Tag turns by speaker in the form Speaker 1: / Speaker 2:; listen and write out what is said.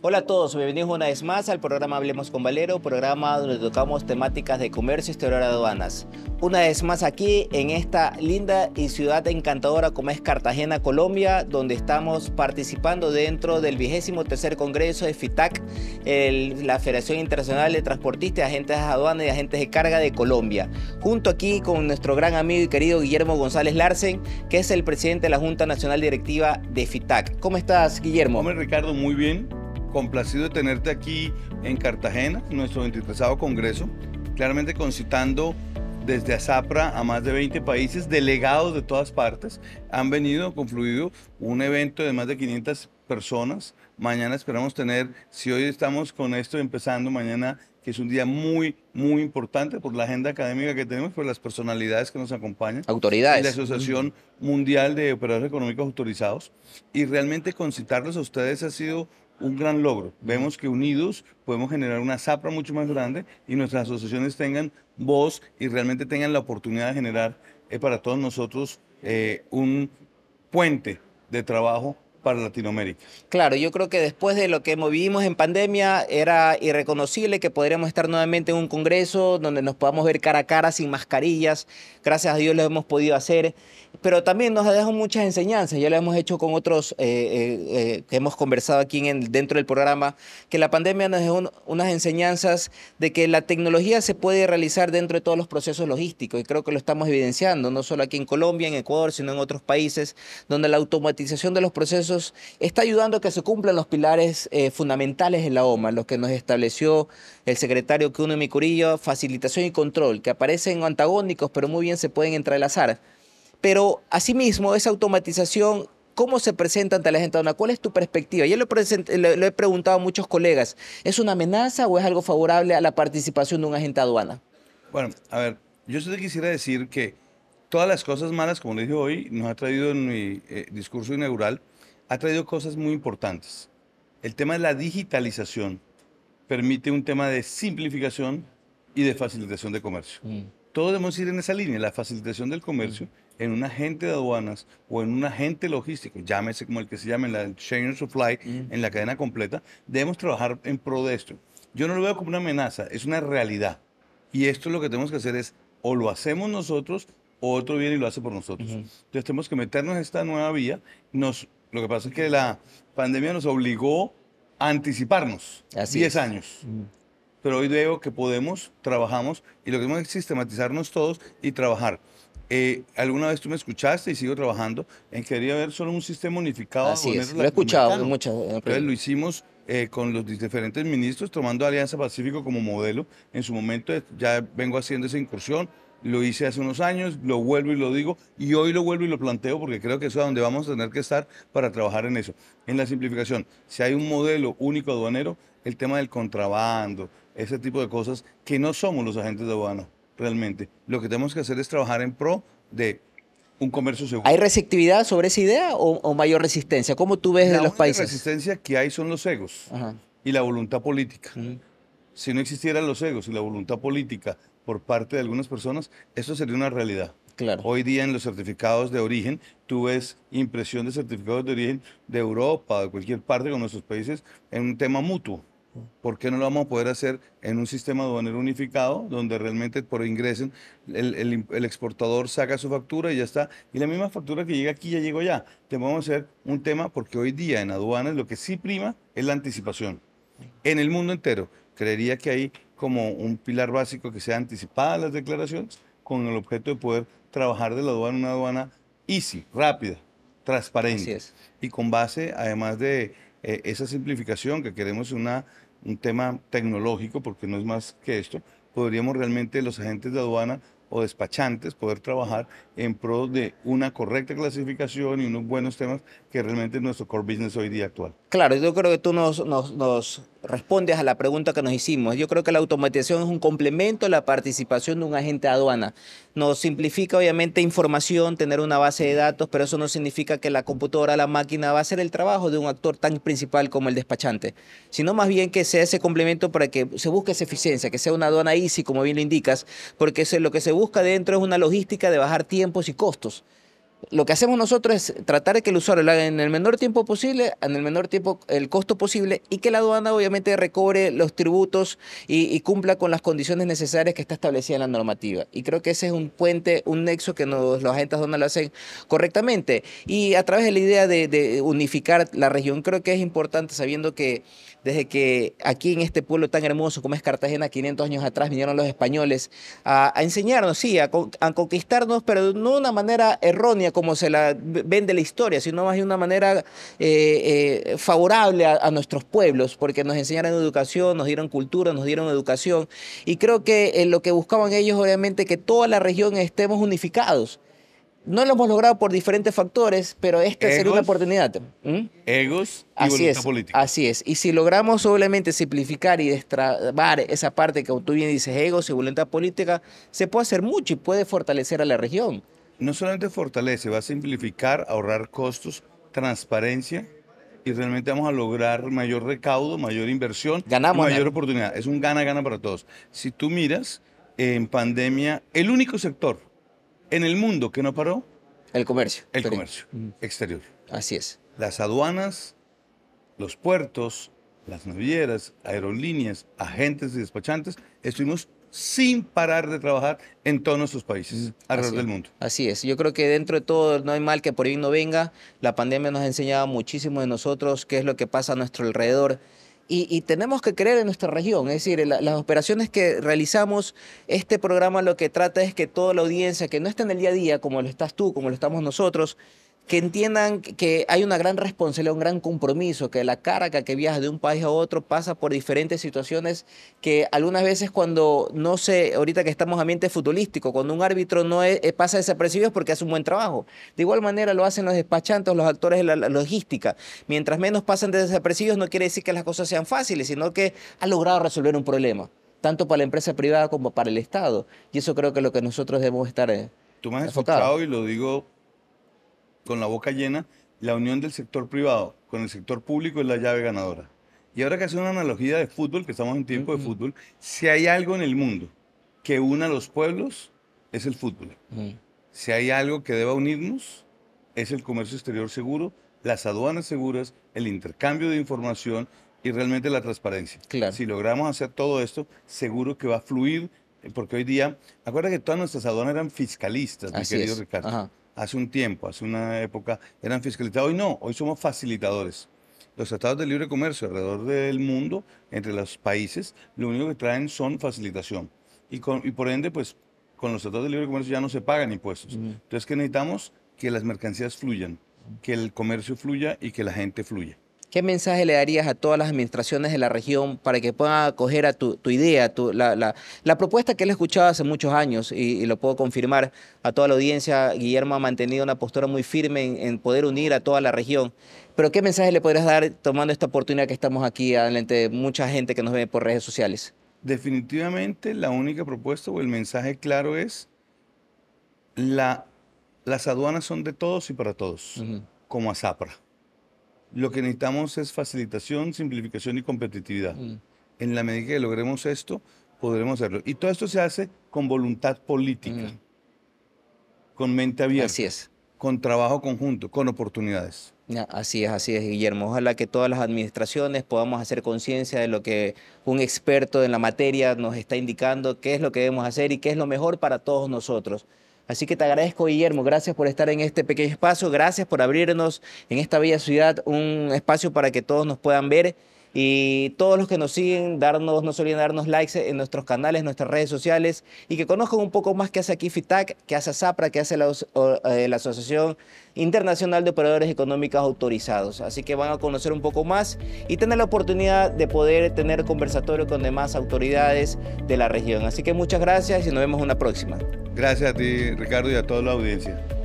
Speaker 1: Hola a todos, bienvenidos una vez más al programa Hablemos con Valero, programa donde tocamos temáticas de comercio exterior aduanas. Una vez más aquí en esta linda y ciudad encantadora como es Cartagena, Colombia, donde estamos participando dentro del vigésimo tercer congreso de FITAC, la Federación Internacional de Transportistas, Agentes de Aduanas y Agentes de Carga de Colombia. Junto aquí con nuestro gran amigo y querido Guillermo González Larsen, que es el presidente de la Junta Nacional Directiva de FITAC. ¿Cómo estás, Guillermo?
Speaker 2: Hombre, Ricardo, muy bien complacido de tenerte aquí en Cartagena, en nuestro 23 Congreso, claramente concitando desde Azapra a más de 20 países, delegados de todas partes, han venido, confluido un evento de más de 500 personas. Mañana esperamos tener, si hoy estamos con esto empezando, mañana que es un día muy, muy importante por la agenda académica que tenemos, por las personalidades que nos acompañan.
Speaker 1: Autoridades.
Speaker 2: la Asociación Mundial de Operadores Económicos Autorizados. Y realmente concitarlos a ustedes ha sido un gran logro. Vemos que unidos podemos generar una zapra mucho más grande y nuestras asociaciones tengan voz y realmente tengan la oportunidad de generar eh, para todos nosotros eh, un puente de trabajo para Latinoamérica.
Speaker 1: Claro, yo creo que después de lo que vivimos en pandemia era irreconocible que podríamos estar nuevamente en un congreso donde nos podamos ver cara a cara sin mascarillas. Gracias a Dios lo hemos podido hacer pero también nos ha dejado muchas enseñanzas. Ya lo hemos hecho con otros eh, eh, eh, que hemos conversado aquí en dentro del programa, que la pandemia nos dejó unas enseñanzas de que la tecnología se puede realizar dentro de todos los procesos logísticos y creo que lo estamos evidenciando, no solo aquí en Colombia, en Ecuador, sino en otros países, donde la automatización de los procesos está ayudando a que se cumplan los pilares fundamentales de la OMA, los que nos estableció el secretario Kuno Micurillo, facilitación y control, que aparecen antagónicos, pero muy bien se pueden entrelazar. Pero asimismo, esa automatización, ¿cómo se presenta ante la gente ¿Cuál es tu perspectiva? Yo lo, he preguntado a muchos colegas, ¿es una amenaza o es algo favorable a la participación de un agente aduana?
Speaker 2: Bueno, a ver, yo te quisiera decir que todas las cosas malas, como le dije hoy, nos ha traído en mi eh, discurso inaugural, ha traído cosas muy importantes. El tema de la digitalización permite un tema de simplificación y de facilitación de comercio. Mm. Todos debemos ir en esa línea, la facilitación del comercio. Mm en un agente de aduanas o en un agente logístico, llámese como el que se llame, la chain of supply, mm. en la cadena completa, debemos trabajar en pro de esto. Yo no lo veo como una amenaza, es una realidad. Y esto lo que tenemos que hacer es o lo hacemos nosotros o otro viene y lo hace por nosotros. Entonces tenemos que meternos en esta nueva vía. Nos, lo que pasa es que la pandemia nos obligó a anticiparnos 10 años. Pero hoy veo que podemos, trabajamos y lo que tenemos es sistematizarnos todos y trabajar. Eh, alguna vez tú me escuchaste y sigo trabajando en que quería haber solo un sistema unificado.
Speaker 1: Así es, lo he escuchado muchas
Speaker 2: Entonces lo hicimos eh, con los diferentes ministros, tomando Alianza Pacífico como modelo. En su momento ya vengo haciendo esa incursión, lo hice hace unos años, lo vuelvo y lo digo, y hoy lo vuelvo y lo planteo porque creo que eso es donde vamos a tener que estar para trabajar en eso, en la simplificación. Si hay un modelo único aduanero, el tema del contrabando, ese tipo de cosas, que no somos los agentes de aduana realmente. Lo que tenemos que hacer es trabajar en pro de un comercio seguro.
Speaker 1: ¿Hay receptividad sobre esa idea o, mayor resistencia? ¿Cómo tú ves de los países?
Speaker 2: La resistencia que hay son los egos y la voluntad política. Si no existieran los egos y la voluntad política por parte de algunas personas, eso sería una realidad.
Speaker 1: Claro.
Speaker 2: Hoy día en los certificados de origen, tú ves impresión de certificados de origen de Europa, de cualquier parte con nuestros países, en un tema mutuo. ¿Por qué no lo vamos a poder hacer en un sistema aduanero unificado, donde realmente por ingresen el, exportador saca su factura y ya está? Y la misma factura que llega aquí ya llegó ya. Te vamos a hacer un tema porque hoy día en aduanas lo que sí prima es la anticipación. En el mundo entero, creería que hay como un pilar básico que sea anticipada las declaraciones con el objeto de poder trabajar de la aduana una aduana easy, rápida, transparente. Y con base, además de eh, esa simplificación que queremos una, un tema tecnológico, porque no es más que esto, podríamos realmente los agentes de aduana o despachantes poder trabajar en pro de una correcta clasificación y unos buenos temas que realmente es nuestro core business hoy día actual.
Speaker 1: Claro, yo creo que tú nos, nos, nos respondes a la pregunta que nos hicimos. Yo creo que la automatización es un complemento a la participación de un agente de aduana. Nos simplifica obviamente información, tener una base de datos, pero eso no significa que la computadora, la máquina va a hacer el trabajo de un actor tan principal como el despachante, sino más bien que sea ese complemento para que se busque esa eficiencia, que sea una aduana easy, como bien lo indicas, porque lo que se busca dentro es una logística de bajar tiempos y costos. Lo que hacemos nosotros es tratar de que el usuario lo haga en el menor tiempo posible, en el menor tiempo, el costo posible, y que la aduana obviamente recobre los tributos y, cumpla con las condiciones necesarias que está establecida en la normativa. Y creo que ese es un puente, un nexo que los agentes aduanales lo hacen correctamente. Y a través de la idea de unificar la región, creo que es importante sabiendo que desde que aquí en este pueblo tan hermoso como es Cartagena, 500 años atrás vinieron los españoles a, enseñarnos, sí, a, conquistarnos, pero no de una manera errónea como se la vende la historia, sino más de una manera eh, eh, favorable a, nuestros pueblos, porque nos enseñaron educación, nos dieron cultura, nos dieron educación, y creo que eh, lo que buscaban ellos, obviamente, que toda la región estemos unificados. No lo hemos logrado por diferentes factores, pero esta sería una oportunidad.
Speaker 2: ¿Mm? Egos y
Speaker 1: así
Speaker 2: voluntad
Speaker 1: es,
Speaker 2: política.
Speaker 1: Así es. Y si logramos obviamente simplificar y destrabar esa parte que tú bien dices, egos y voluntad política, se puede hacer mucho y puede fortalecer a la región.
Speaker 2: No solamente fortalece, va a simplificar, ahorrar costos, transparencia y realmente vamos a lograr mayor recaudo, mayor inversión,
Speaker 1: Ganamos,
Speaker 2: mayor oportunidad. Es un gana-gana para todos. Si tú miras, en pandemia, el único sector en el mundo que no paró.
Speaker 1: El comercio.
Speaker 2: El comercio exterior.
Speaker 1: Así es.
Speaker 2: Las aduanas, los puertos, las navieras, aerolíneas, agentes y despachantes, estuvimos sin parar de trabajar en todos nuestros países alrededor del mundo.
Speaker 1: Así es. Yo creo que dentro de todo no hay mal que por ahí no venga. La pandemia nos ha enseñado muchísimo de nosotros, qué es lo que pasa a nuestro alrededor y, tenemos que creer en nuestra región. Es decir, las operaciones que realizamos, este programa lo que trata es que toda la audiencia que no está en el día a día, como lo estás tú, como lo estamos nosotros, que entiendan que hay una gran responsabilidad, un gran compromiso, que la carga que viaja de un país a otro pasa por diferentes situaciones que algunas veces cuando no sé, ahorita que estamos en ambiente futbolístico, cuando un árbitro no es, eh, pasa desapercibido es porque hace un buen trabajo. De igual manera lo hacen los despachantes, los actores de la, logística. Mientras menos pasan desapercibidos no quiere decir que las cosas sean fáciles, sino que ha logrado resolver un problema, tanto para la empresa privada como para el Estado. Y eso creo que es lo que nosotros debemos estar... Eh,
Speaker 2: Tú me has enfocado y lo digo con la boca llena, la unión del sector privado con el sector público es la llave ganadora. Y ahora que hace una analogía de fútbol, que estamos en tiempo de fútbol, si hay algo en el mundo que una a los pueblos, es el fútbol. Si hay algo que deba unirnos, es el comercio exterior seguro, las aduanas seguras, el intercambio de información y realmente la transparencia. Si logramos hacer todo esto, seguro que va a fluir, porque hoy día, acuérdate que todas nuestras aduanas eran fiscalistas, mi querido Ricardo hace un tiempo, hace una época, eran fiscalizados. Hoy no, hoy somos facilitadores. Los tratados de libre comercio alrededor del mundo, entre los países, lo único que traen son facilitación. Y, por ende, pues con los tratados de libre comercio ya no se pagan impuestos. Entonces, ¿qué necesitamos? Que las mercancías fluyan, que el comercio fluya y que la gente fluya.
Speaker 1: ¿Qué mensaje le darías a todas las administraciones de la región para que puedan acoger a tu, idea, la, propuesta que él escuchado hace muchos años y, lo puedo confirmar a toda la audiencia? Guillermo ha mantenido una postura muy firme en, poder unir a toda la región. Pero ¿qué mensaje le podrías dar tomando esta oportunidad que estamos aquí delante de mucha gente que nos ve por redes sociales?
Speaker 2: Definitivamente la única propuesta o el mensaje claro es la, las aduanas son de todos y para todos, como a Zapra. Lo que necesitamos es facilitación, simplificación y competitividad. Mm. En la medida que logremos esto, podremos hacerlo. Y todo esto se hace con voluntad política, mm. con mente abierta.
Speaker 1: Así es.
Speaker 2: Con trabajo conjunto, con oportunidades.
Speaker 1: Así es, así es, Guillermo. Ojalá que todas las administraciones podamos hacer conciencia de lo que un experto en la materia nos está indicando, qué es lo que debemos hacer y qué es lo mejor para todos nosotros. Así que te agradezco, Guillermo, gracias por estar en este pequeño espacio, gracias por abrirnos en esta bella ciudad un espacio para que todos nos puedan ver y todos los que nos siguen, darnos, no se olviden darnos likes en nuestros canales, nuestras redes sociales y que conozcan un poco más qué hace aquí FITAC, qué hace SAPRA, qué hace la, eh, la, Asociación Internacional de Operadores Económicos Autorizados. Así que van a conocer un poco más y tener la oportunidad de poder tener conversatorio con demás autoridades de la región. Así que muchas gracias y nos vemos una próxima.
Speaker 2: Gracias a ti, Ricardo, y a toda la audiencia.